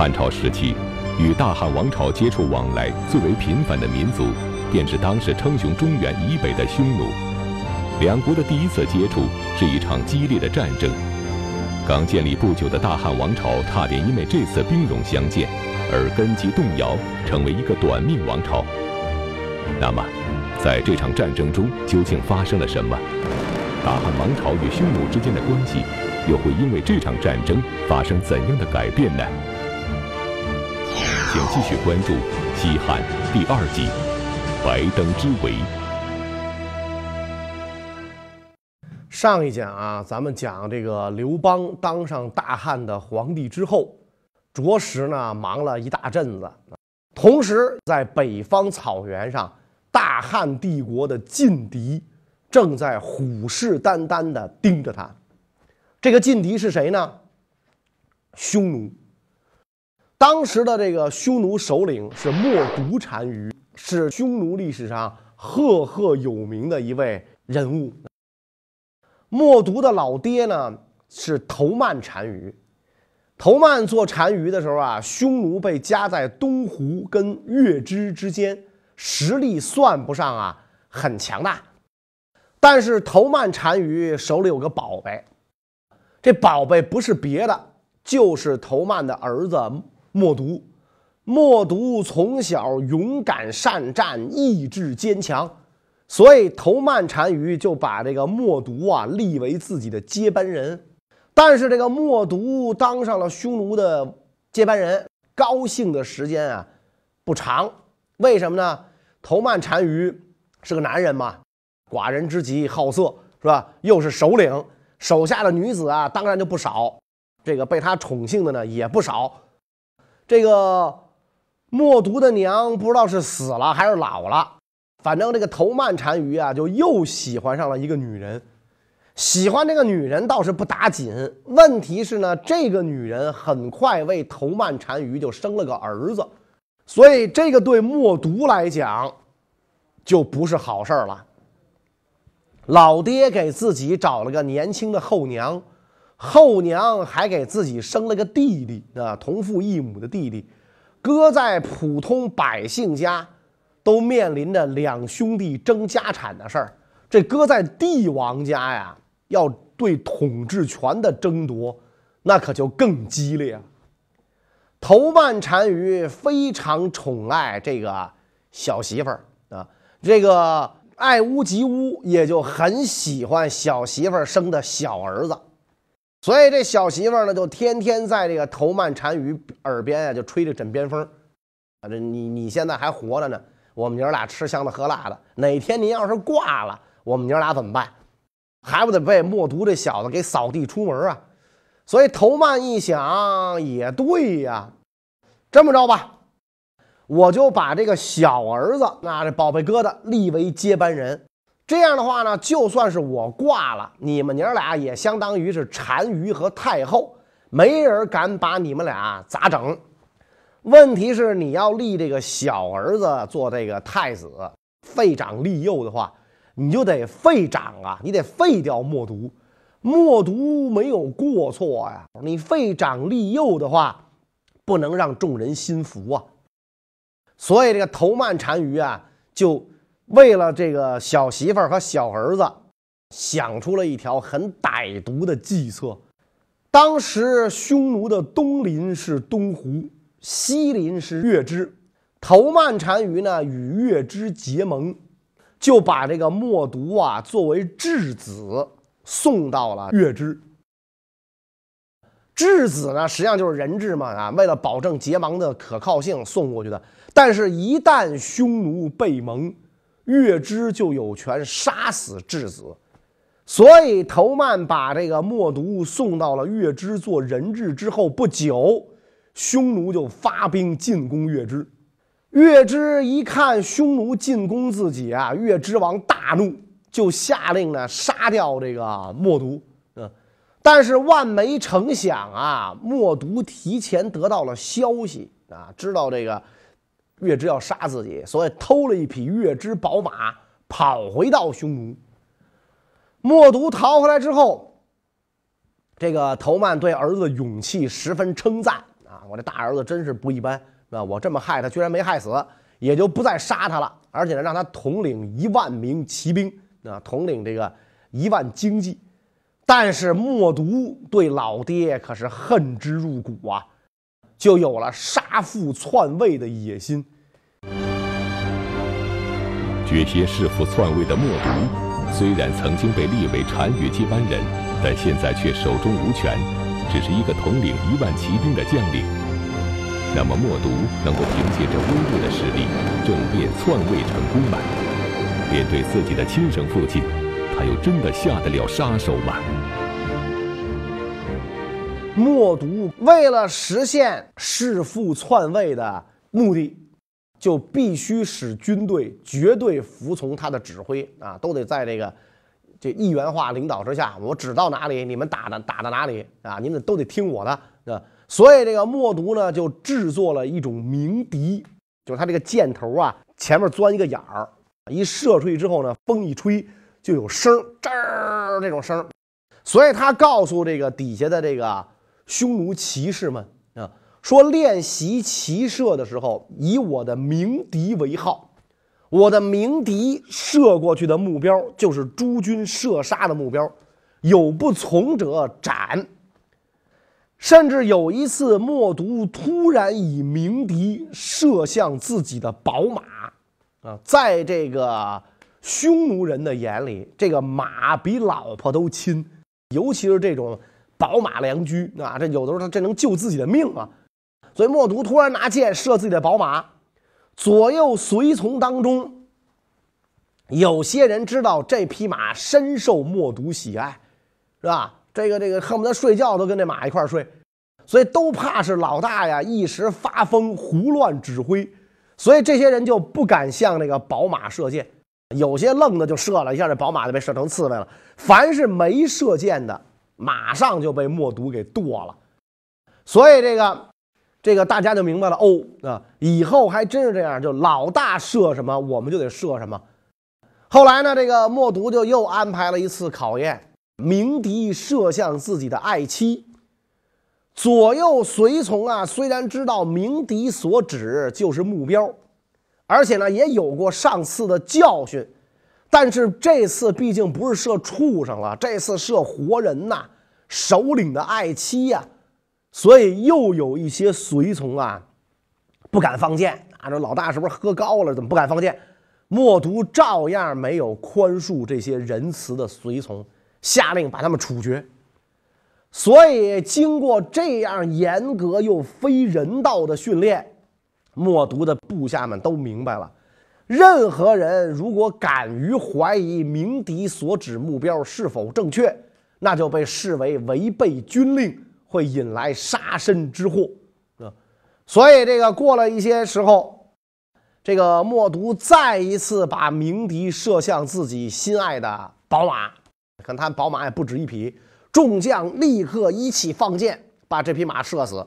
汉朝时期，与大汉王朝接触往来最为频繁的民族，便是当时称雄中原以北的匈奴。两国的第一次接触是一场激烈的战争。刚建立不久的大汉王朝，差点因为这次兵戎相见而根基动摇，成为一个短命王朝。那么，在这场战争中究竟发生了什么？大汉王朝与匈奴之间的关系，又会因为这场战争发生怎样的改变呢？请继续关注《西汉》第二季《白登之围》。上一讲啊，咱们讲这个刘邦当上大汉的皇帝之后，着实呢忙了一大阵子，同时在北方草原上，大汉帝国的劲敌正在虎视眈眈地盯着他。这个劲敌是谁呢？匈奴。当时的这个匈奴首领是冒顿单于，是匈奴历史上赫赫有名的一位人物。冒顿的老爹呢是头曼单于，头曼做单于的时候啊，匈奴被夹在东胡跟月支之间，实力算不上啊很强大，但是头曼单于手里有个宝贝，这宝贝不是别的，就是头曼的儿子默读。默读从小勇敢善战，意志坚强。所以，头曼单于就把这个默读啊立为自己的接班人。但是，这个默读当上了匈奴的接班人，高兴的时间啊不长。为什么呢？头曼单于是个男人嘛，寡人之极，好色是吧？又是首领，手下的女子啊当然就不少。这个被他宠幸的呢也不少。这个默读的娘不知道是死了还是老了。反正这个头曼单于啊，就又喜欢上了一个女人。喜欢这个女人倒是不打紧，问题是呢，这个女人很快为头曼单于就生了个儿子，所以这个对默读来讲就不是好事了。老爹给自己找了个年轻的后娘，后娘还给自己生了个弟弟啊，同父异母的弟弟，搁在普通百姓家。都面临着两兄弟争家产的事儿，这搁在帝王家呀，要对统治权的争夺，那可就更激烈。头曼单于非常宠爱这个小媳妇儿啊，这个爱屋及乌，也就很喜欢小媳妇儿生的小儿子，所以这小媳妇儿呢，就天天在这个头曼单于耳边啊，就吹着枕边风啊，这你你现在还活着呢。我们娘俩吃香的喝辣的，哪天您要是挂了，我们娘俩怎么办？还不得被默读这小子给扫地出门啊？所以头曼一想，也对呀，这么着吧，我就把这个小儿子，那这宝贝疙瘩立为接班人。这样的话呢，就算是我挂了，你们娘俩也相当于是单于和太后，没人敢把你们俩咋整。问题是你要立这个小儿子做这个太子，废长立幼的话，你就得废长啊，你得废掉冒顿。冒顿没有过错呀，你废长立幼的话，不能让众人心服啊。所以这个头曼单于啊，就为了这个小媳妇儿和小儿子，想出了一条很歹毒的计策。当时匈奴的东邻是东胡。西邻是月支，头曼单于呢与月支结盟，就把这个冒顿啊作为质子送到了月支。质子呢实际上就是人质嘛啊，为了保证结盟的可靠性送过去的。但是，一旦匈奴被盟，月支就有权杀死质子，所以头曼把这个冒顿送到了月支做人质之后不久。匈奴就发兵进攻月支，月支一看匈奴进攻自己啊，月支王大怒，就下令呢杀掉这个冒顿。嗯，但是万没成想啊，冒顿提前得到了消息啊，知道这个月支要杀自己，所以偷了一匹月支宝马，跑回到匈奴。冒毒逃回来之后，这个头曼对儿子勇气十分称赞啊。我这大儿子真是不一般啊！我这么害他，居然没害死，也就不再杀他了，而且呢，让他统领一万名骑兵啊，统领这个一万精骑。但是默毒对老爹可是恨之入骨啊，就有了杀父篡位的野心。决心弑父篡位的默毒，虽然曾经被立为单于接班人，但现在却手中无权，只是一个统领一万骑兵的将领。那么默毒能够凭借着微弱的实力，政变篡位成功吗？面对自己的亲生父亲。他又真的下得了杀手吗？默读为了实现弑父篡位的目的，就必须使军队绝对服从他的指挥啊，都得在这个这一元化领导之下，我指到哪里，你们打的打到哪里啊，你们都得听我的啊。所以这个默读呢，就制作了一种鸣笛，就是他这个箭头啊，前面钻一个眼儿，一射出去之后呢，风一吹。就有声吱儿这种声所以他告诉这个底下的这个匈奴骑士们啊，说练习骑射的时候，以我的鸣笛为号，我的鸣笛射过去的目标就是诸军射杀的目标，有不从者斩。甚至有一次，默毒突然以鸣笛射向自己的宝马啊，在这个。匈奴人的眼里，这个马比老婆都亲，尤其是这种宝马良驹啊，这有的时候他这能救自己的命啊。所以默毒突然拿箭射自己的宝马，左右随从当中，有些人知道这匹马深受默毒喜爱，是吧？这个这个恨不得睡觉都跟这马一块睡，所以都怕是老大呀一时发疯胡乱指挥，所以这些人就不敢向那个宝马射箭。有些愣的就射了一下，这宝马就被射成刺猬了。凡是没射箭的，马上就被默读给剁了。所以这个，这个大家就明白了哦啊，以后还真是这样，就老大射什么，我们就得射什么。后来呢，这个默读就又安排了一次考验，鸣笛射向自己的爱妻。左右随从啊，虽然知道鸣笛所指就是目标。而且呢，也有过上次的教训，但是这次毕竟不是射畜生了，这次射活人呐，首领的爱妻呀，所以又有一些随从啊，不敢放箭啊。这老大是不是喝高了？怎么不敢放箭？默读照样没有宽恕这些仁慈的随从，下令把他们处决。所以，经过这样严格又非人道的训练。默读的部下们都明白了，任何人如果敢于怀疑鸣笛所指目标是否正确，那就被视为违背军令，会引来杀身之祸啊！所以，这个过了一些时候，这个默毒再一次把鸣笛射向自己心爱的宝马，看他宝马也不止一匹，众将立刻一起放箭，把这匹马射死。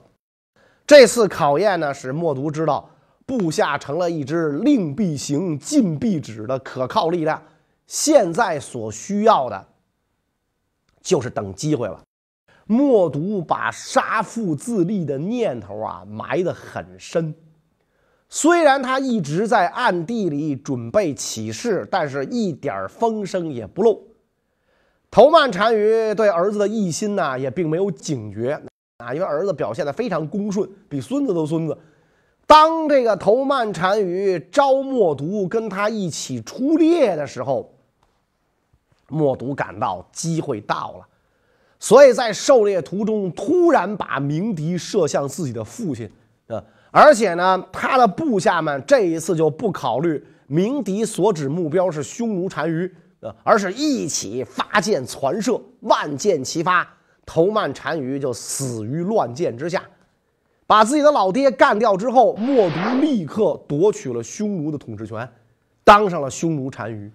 这次考验呢，使默毒知道部下成了一支令必行、禁必止的可靠力量。现在所需要的，就是等机会了。默读把杀父自立的念头啊埋得很深，虽然他一直在暗地里准备起事，但是一点风声也不漏。头曼单于对儿子的异心呢，也并没有警觉。啊，因为儿子表现的非常恭顺，比孙子都孙子。当这个头曼单于招默毒跟他一起出猎的时候，默毒感到机会到了，所以在狩猎途中突然把鸣笛射向自己的父亲啊！而且呢，他的部下们这一次就不考虑鸣笛所指目标是匈奴单于啊，而是一起发箭攒射，万箭齐发。头曼单于就死于乱箭之下，把自己的老爹干掉之后，默毒立刻夺取了匈奴的统治权，当上了匈奴单于。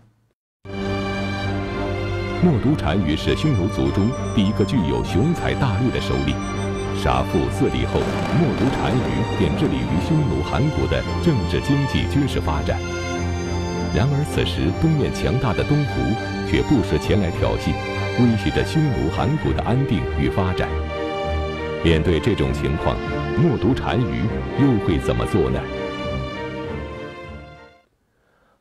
默毒单于是匈奴族中第一个具有雄才大略的首领。杀父自立后，默毒单于便致力于匈奴汗国的政治、经济、军事发展。然而此时，东面强大的东胡却不时前来挑衅。威胁着匈奴、韩国的安定与发展。面对这种情况，默读单于又会怎么做呢？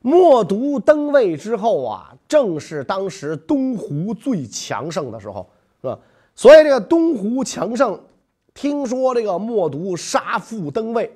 默读登位之后啊，正是当时东湖最强盛的时候，是吧？所以这个东湖强盛，听说这个默读杀父登位，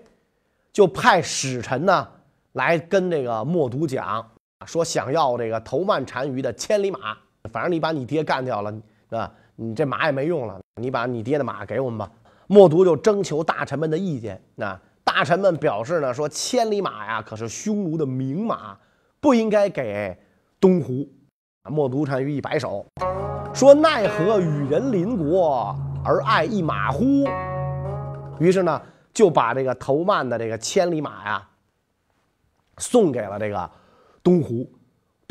就派使臣呢来跟这个默读讲，说想要这个头曼单于的千里马，反正你把你爹干掉了，是吧？你这马也没用了，你把你爹的马给我们吧。默读就征求大臣们的意见，那大臣们表示呢，说千里马呀可是匈奴的名马，不应该给东胡。默读单于一摆手，说奈何与人邻国而爱一马乎？于是呢，就把这个头曼的这个千里马呀送给了这个东湖。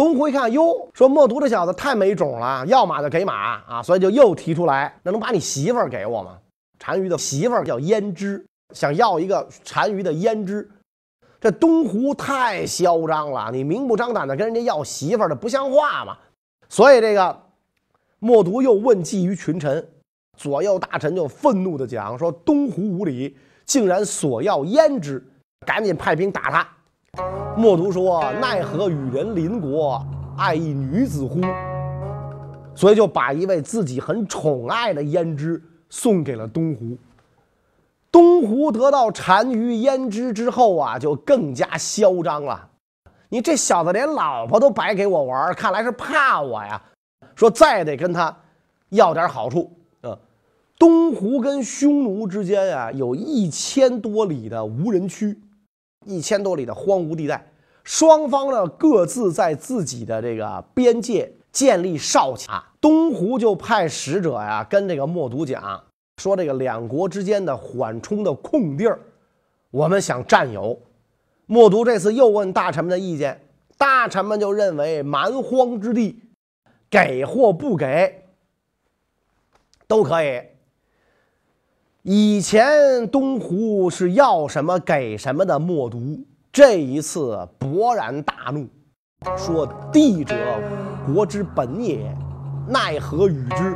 东湖一看，哟，说默读这小子太没种了，要马就给马啊，所以就又提出来，那能把你媳妇儿给我吗？单于的媳妇儿叫胭脂，想要一个单于的胭脂。这东湖太嚣张了，你明目张胆的跟人家要媳妇儿的，不像话嘛。所以这个默读又问计于群臣，左右大臣就愤怒的讲说：东湖无礼，竟然索要胭脂，赶紧派兵打他。默读说：“奈何与人邻国，爱一女子乎？”所以就把一位自己很宠爱的胭脂送给了东湖。东湖得到单于胭脂之后啊，就更加嚣张了。你这小子连老婆都白给我玩，看来是怕我呀。说再得跟他要点好处啊。东湖跟匈奴之间啊，有一千多里的无人区。一千多里的荒芜地带，双方呢各自在自己的这个边界建立哨卡。东湖就派使者呀跟这个默读讲，说这个两国之间的缓冲的空地儿，我们想占有。默读这次又问大臣们的意见，大臣们就认为蛮荒之地，给或不给都可以。以前东湖是要什么给什么的，默读这一次勃然大怒，说：“地者国之本也，奈何与之？”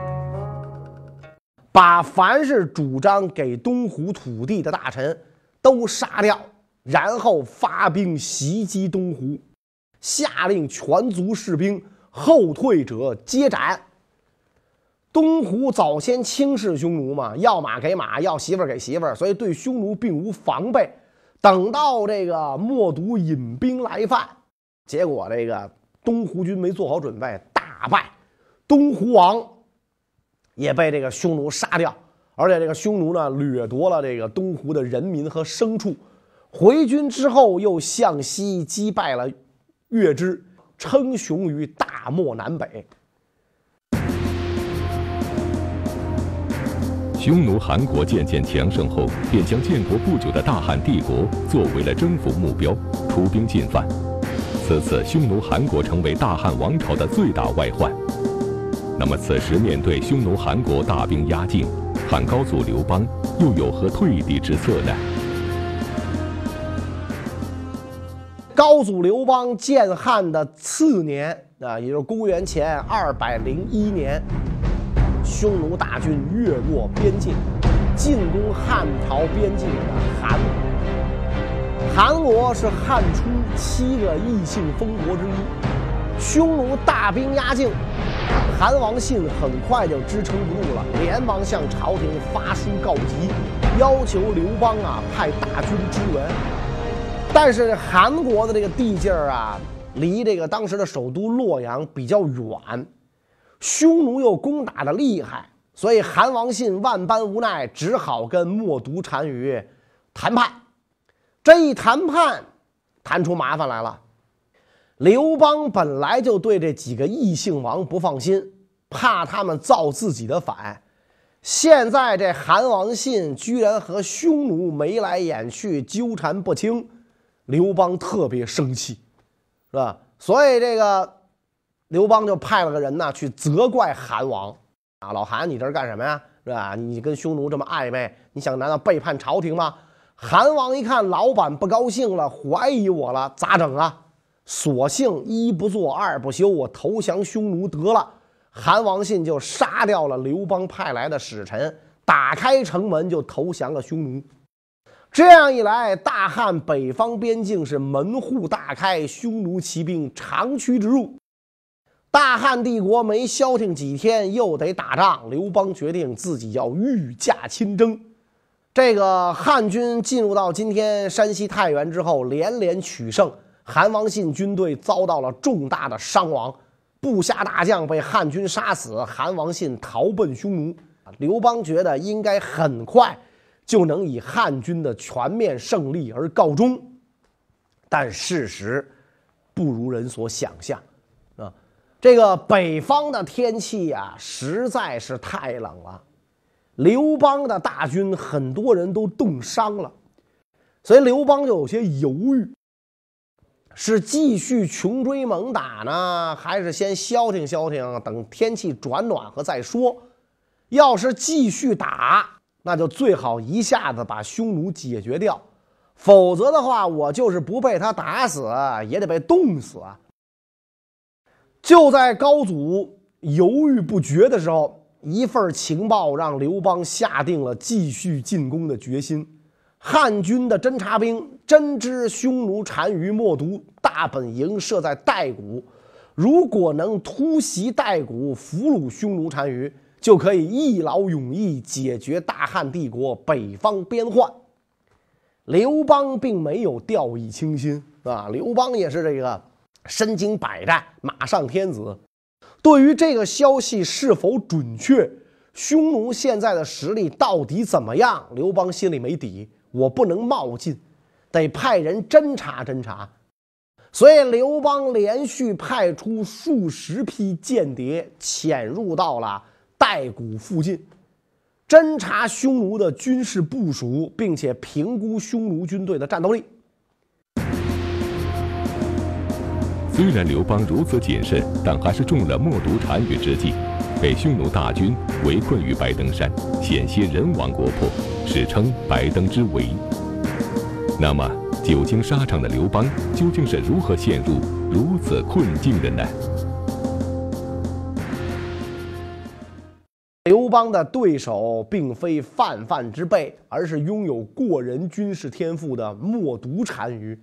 把凡是主张给东湖土地的大臣都杀掉，然后发兵袭击东湖，下令全族士兵后退者皆斩。东湖早先轻视匈奴嘛，要马给马，要媳妇儿给媳妇儿，所以对匈奴并无防备。等到这个默读引兵来犯，结果这个东湖军没做好准备，大败，东湖王也被这个匈奴杀掉，而且这个匈奴呢掠夺了这个东湖的人民和牲畜。回军之后，又向西击败了月支，称雄于大漠南北。匈奴韩国渐渐强盛后，便将建国不久的大汉帝国作为了征服目标，出兵进犯。此次匈奴韩国成为大汉王朝的最大外患。那么，此时面对匈奴韩国大兵压境，汉高祖刘邦又有何退敌之策呢？高祖刘邦建汉的次年啊，也就是公元前二百零一年。匈奴大军越过边境，进攻汉朝边境的韩。韩国是汉初七个异姓封国之一。匈奴大兵压境，韩王信很快就支撑不住了，连忙向朝廷发书告急，要求刘邦啊派大军支援。但是韩国的这个地界儿啊，离这个当时的首都洛阳比较远。匈奴又攻打的厉害，所以韩王信万般无奈，只好跟默读单于谈判。这一谈判，谈出麻烦来了。刘邦本来就对这几个异姓王不放心，怕他们造自己的反。现在这韩王信居然和匈奴眉来眼去，纠缠不清，刘邦特别生气，是吧？所以这个。刘邦就派了个人呢去责怪韩王啊，老韩，你这是干什么呀？是吧？你跟匈奴这么暧昧，你想难道背叛朝廷吗？韩王一看老板不高兴了，怀疑我了，咋整啊？索性一不做二不休，我投降匈奴得了。韩王信就杀掉了刘邦派来的使臣，打开城门就投降了匈奴。这样一来，大汉北方边境是门户大开，匈奴骑兵长驱直入。大汉帝国没消停几天，又得打仗。刘邦决定自己要御驾亲征。这个汉军进入到今天山西太原之后，连连取胜，韩王信军队遭到了重大的伤亡，部下大将被汉军杀死，韩王信逃奔匈奴。刘邦觉得应该很快。就能以汉军的全面胜利而告终，但事实不如人所想象！这个北方的天气呀，实在是太冷了。刘邦的大军很多人都冻伤了，所以刘邦就有些犹豫：是继续穷追猛打呢，还是先消停消停，等天气转暖和再说？要是继续打，那就最好一下子把匈奴解决掉，否则的话，我就是不被他打死，也得被冻死啊！就在高祖犹豫不决的时候，一份情报让刘邦下定了继续进攻的决心。汉军的侦察兵真知匈奴单于莫毒大本营设在代谷，如果能突袭代谷，俘虏匈奴单于。就可以一劳永逸解决大汉帝国北方边患。刘邦并没有掉以轻心啊，刘邦也是这个身经百战、马上天子。对于这个消息是否准确，匈奴现在的实力到底怎么样，刘邦心里没底。我不能冒进，得派人侦查侦查。所以刘邦连续派出数十批间谍潜入到了。代谷附近，侦查匈奴的军事部署，并且评估匈奴军队的战斗力。虽然刘邦如此谨慎，但还是中了冒毒单于之计，被匈奴大军围困于白登山，险些人亡国破，史称“白登之围”。那么，久经沙场的刘邦究竟是如何陷入如此困境的呢？刘邦的对手并非泛泛之辈，而是拥有过人军事天赋的冒毒单于。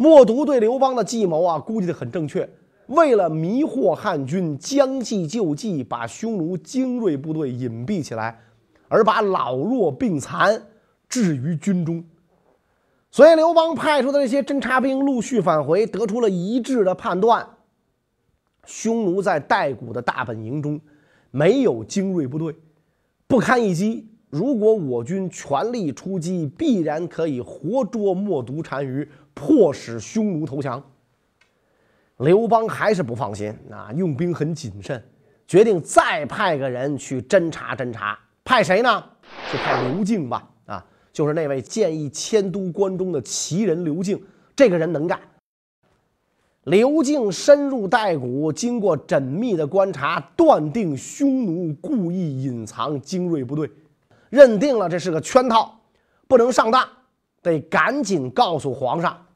冒读对刘邦的计谋啊，估计的很正确。为了迷惑汉军，将计就计，把匈奴精锐部队隐蔽起来，而把老弱病残置于军中。所以，刘邦派出的这些侦察兵陆续返回，得出了一致的判断：匈奴在代谷的大本营中。没有精锐部队，不堪一击。如果我军全力出击，必然可以活捉冒毒单于，迫使匈奴投降。刘邦还是不放心，啊，用兵很谨慎，决定再派个人去侦查侦查。派谁呢？就派刘敬吧，啊，就是那位建议迁都关中的奇人刘敬，这个人能干。刘敬深入代谷，经过缜密的观察，断定匈奴故意隐藏精锐部队，认定了这是个圈套，不能上当，得赶紧告诉皇上。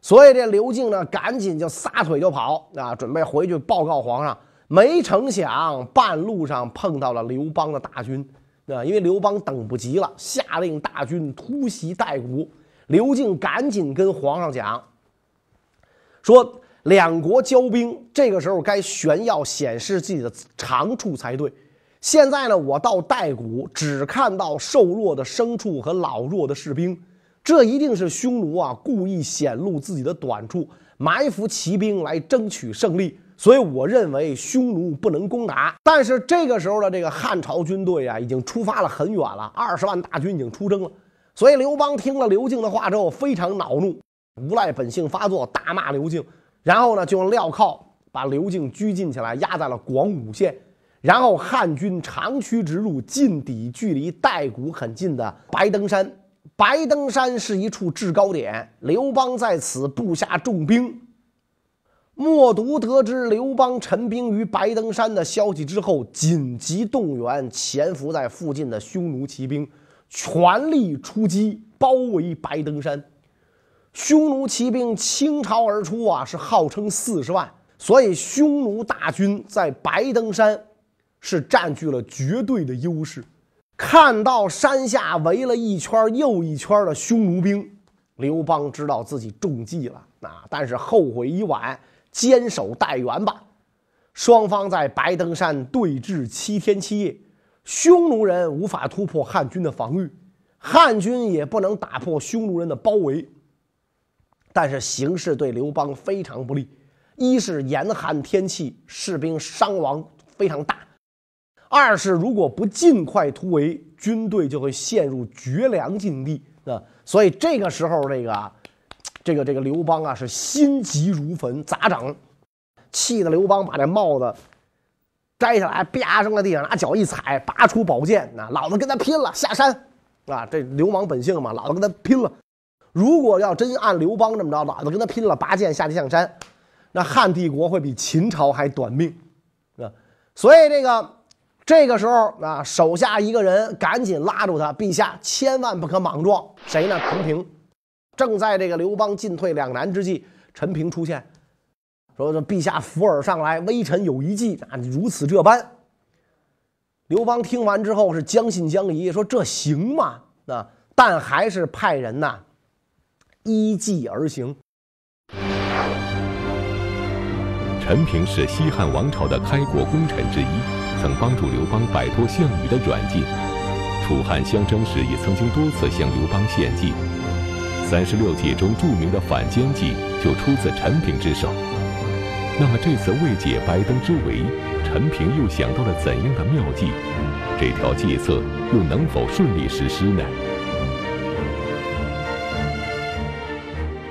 所以这刘敬呢，赶紧就撒腿就跑啊，准备回去报告皇上。没成想，半路上碰到了刘邦的大军啊，因为刘邦等不及了，下令大军突袭代谷。刘敬赶紧跟皇上讲，说。两国交兵，这个时候该炫耀显示自己的长处才对。现在呢，我到代谷，只看到瘦弱的牲畜和老弱的士兵，这一定是匈奴啊故意显露自己的短处，埋伏骑兵来争取胜利。所以我认为匈奴不能攻打。但是这个时候的这个汉朝军队啊，已经出发了很远了，二十万大军已经出征了。所以刘邦听了刘敬的话之后，非常恼怒，无赖本性发作，大骂刘敬。然后呢，就用镣铐把刘敬拘禁起来，压在了广武县。然后汉军长驱直入，进抵距离代谷很近的白登山。白登山是一处制高点，刘邦在此布下重兵。冒毒得知刘邦陈兵于白登山的消息之后，紧急动员潜伏在附近的匈奴骑兵，全力出击，包围白登山。匈奴骑兵倾巢而出啊，是号称四十万，所以匈奴大军在白登山是占据了绝对的优势。看到山下围了一圈又一圈的匈奴兵，刘邦知道自己中计了啊！但是后悔已晚，坚守待援吧。双方在白登山对峙七天七夜，匈奴人无法突破汉军的防御，汉军也不能打破匈奴人的包围。但是形势对刘邦非常不利，一是严寒天气，士兵伤亡非常大。二是如果不尽快突围，军队就会陷入绝粮境地啊！所以这个时候，这个，这个这个刘邦啊是心急如焚，咋整？气得刘邦把这帽子摘下来，啪扔在地上，拿脚一踩，拔出宝剑，那老子跟他拼了，下山！啊，这流氓本性嘛，老子跟他拼了！如果要真按刘邦这么着，老子跟他拼了，拔剑下地向山，那汉帝国会比秦朝还短命啊！所以这个。这个时候啊，手下一个人赶紧拉住他，陛下千万不可莽撞。谁呢？陈平。正在这个刘邦进退两难之际，陈平出现，说：“说陛下扶耳上来，微臣有一计啊，如此这般。”刘邦听完之后是将信将疑，说：“这行吗？”啊，但还是派人呐依计而行。陈平是西汉王朝的开国功臣之一。曾帮助刘邦摆脱项羽的软禁，楚汉相争时也曾经多次向刘邦献计。三十六计中著名的反间计就出自陈平之手。那么这次为解白登之围，陈平又想到了怎样的妙计？这条计策又能否顺利实施呢？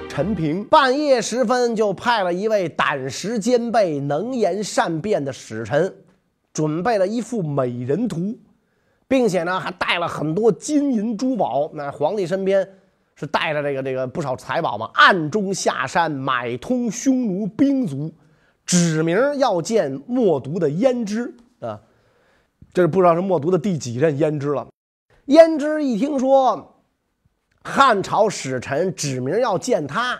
陈平半夜时分就派了一位胆识兼备、能言善辩的使臣。准备了一幅美人图，并且呢还带了很多金银珠宝。那皇帝身边是带着这个这个不少财宝嘛，暗中下山买通匈奴兵卒，指名要见默读的胭脂啊。这是不知道是默读的第几任胭脂了。胭脂一听说汉朝使臣指名要见他，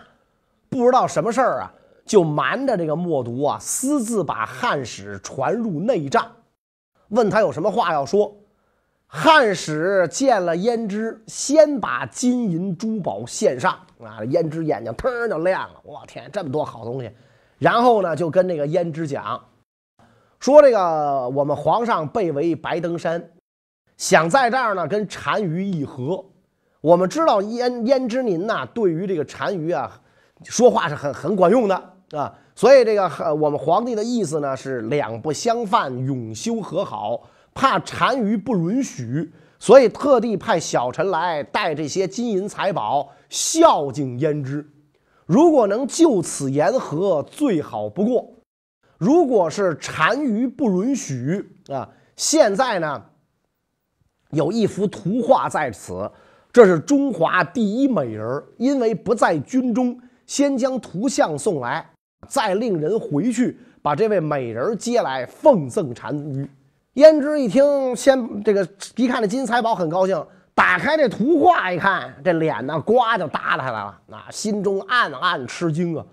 不知道什么事儿啊。就瞒着这个默读啊，私自把汉使传入内帐，问他有什么话要说。汉使见了胭脂，先把金银珠宝献上啊，胭脂眼睛腾就亮了。我天，这么多好东西！然后呢，就跟这个胭脂讲，说这个我们皇上被围白登山，想在这儿呢跟单于议和。我们知道胭胭脂您呐，对于这个单于啊，说话是很很管用的。啊，所以这个我们皇帝的意思呢是两不相犯，永修和好。怕单于不允许，所以特地派小臣来带这些金银财宝孝敬胭脂。如果能就此言和，最好不过。如果是单于不允许啊，现在呢有一幅图画在此，这是中华第一美人，因为不在军中，先将图像送来。再令人回去把这位美人接来奉赠单于。胭脂一听，先这个一看这金财宝，很高兴。打开这图画一看，这脸呢，呱就耷拉下来了。啊，心中暗暗吃惊啊！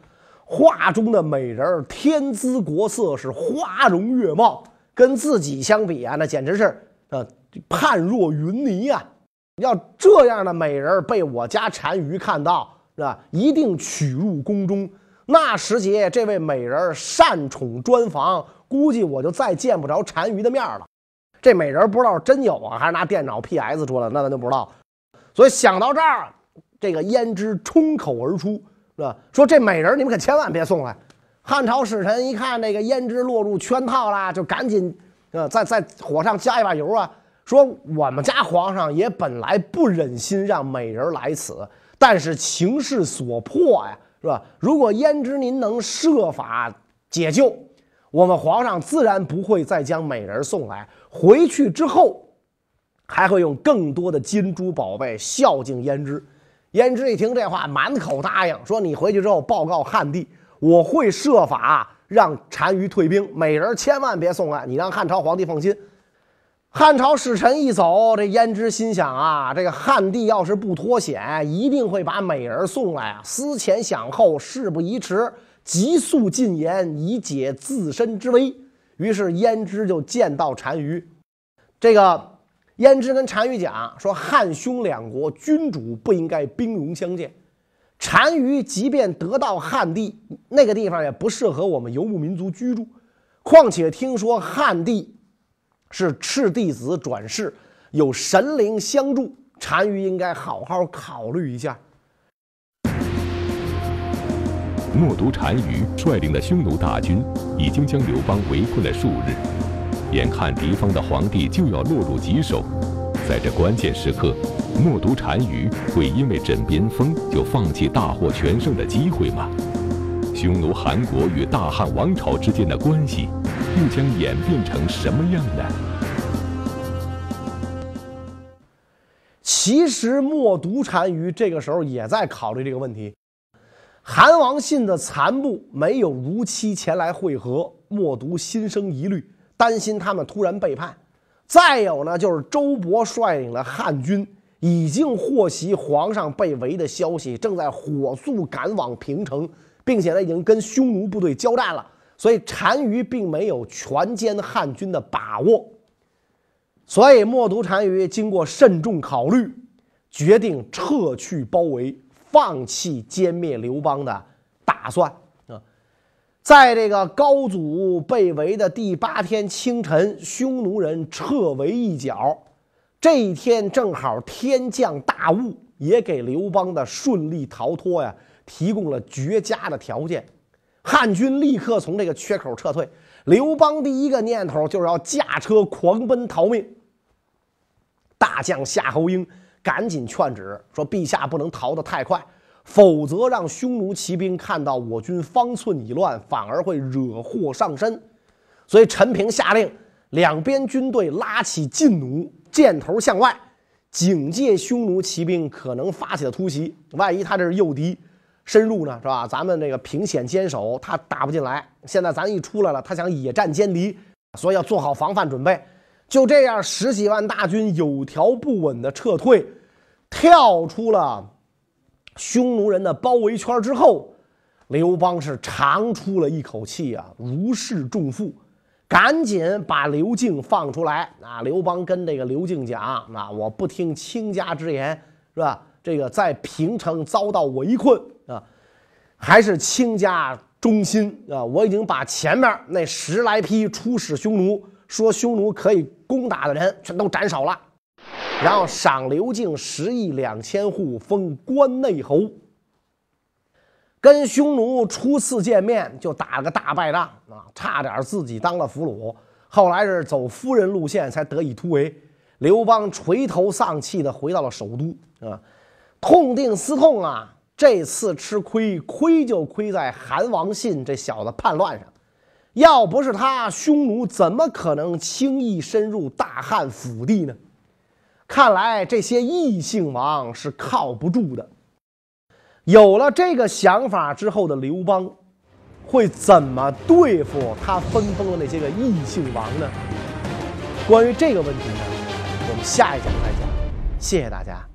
画中的美人天姿国色，是花容月貌，跟自己相比啊，那简直是呃判若云泥啊！要这样的美人被我家单于看到，是吧？一定娶入宫中。那时节，这位美人擅宠专房，估计我就再见不着单于的面了。这美人不知道是真有啊，还是拿电脑 PS 出来，那咱就不知道。所以想到这儿，这个胭脂冲口而出，是吧？说这美人你们可千万别送来。汉朝使臣一看这个胭脂落入圈套了，就赶紧呃，在在火上加一把油啊，说我们家皇上也本来不忍心让美人来此，但是情势所迫呀。是吧？如果胭脂您能设法解救，我们皇上自然不会再将美人送来。回去之后，还会用更多的金珠宝贝孝敬胭脂。胭脂一听这话，满口答应，说：“你回去之后报告汉帝，我会设法让单于退兵，美人千万别送来，你让汉朝皇帝放心。”汉朝使臣一走，这胭脂心想啊，这个汉帝要是不脱险，一定会把美人送来啊！思前想后，事不宜迟，急速进言以解自身之危。于是胭脂就见到单于，这个胭脂跟单于讲说，汉匈两国君主不应该兵戎相见。单于即便得到汉地，那个地方也不适合我们游牧民族居住。况且听说汉地是赤弟子转世，有神灵相助，单于应该好好考虑一下。冒读单于率领的匈奴大军已经将刘邦围困了数日，眼看敌方的皇帝就要落入棘手，在这关键时刻。冒读单于会因为枕边风就放弃大获全胜的机会吗？匈奴汗国与大汉王朝之间的关系又将演变成什么样呢？其实冒读单于这个时候也在考虑这个问题。韩王信的残部没有如期前来会合，冒读心生疑虑，担心他们突然背叛。再有呢，就是周勃率领的汉军。已经获悉皇上被围的消息，正在火速赶往平城，并且呢已经跟匈奴部队交战了。所以单于并没有全歼汉军的把握。所以冒读单于经过慎重考虑，决定撤去包围，放弃歼灭刘邦的打算啊。在这个高祖被围的第八天清晨，匈奴人撤围一角。这一天正好天降大雾，也给刘邦的顺利逃脱呀提供了绝佳的条件。汉军立刻从这个缺口撤退。刘邦第一个念头就是要驾车狂奔逃命。大将夏侯婴赶紧劝止说：“陛下不能逃得太快，否则让匈奴骑兵看到我军方寸已乱，反而会惹祸上身。”所以陈平下令，两边军队拉起劲弩。箭头向外，警戒匈奴骑兵可能发起的突袭。万一他这是诱敌深入呢，是吧？咱们这个凭险坚守，他打不进来。现在咱一出来了，他想野战歼敌，所以要做好防范准备。就这样，十几万大军有条不紊的撤退，跳出了匈奴人的包围圈之后，刘邦是长出了一口气啊，如释重负。赶紧把刘敬放出来啊！刘邦跟这个刘敬讲：“啊，我不听卿家之言，是吧？这个在平城遭到围困啊，还是倾家忠心啊！我已经把前面那十来批出使匈奴，说匈奴可以攻打的人全都斩首了，然后赏刘敬十亿两千户，封关内侯。”跟匈奴初次见面就打了个大败仗啊，差点自己当了俘虏。后来是走夫人路线才得以突围。刘邦垂头丧气地回到了首都啊，痛定思痛啊，这次吃亏，亏就亏在韩王信这小子叛乱上。要不是他，匈奴怎么可能轻易深入大汉腹地呢？看来这些异姓王是靠不住的。有了这个想法之后的刘邦，会怎么对付他分封的那些个异姓王呢？关于这个问题呢，我们下一讲再讲。谢谢大家。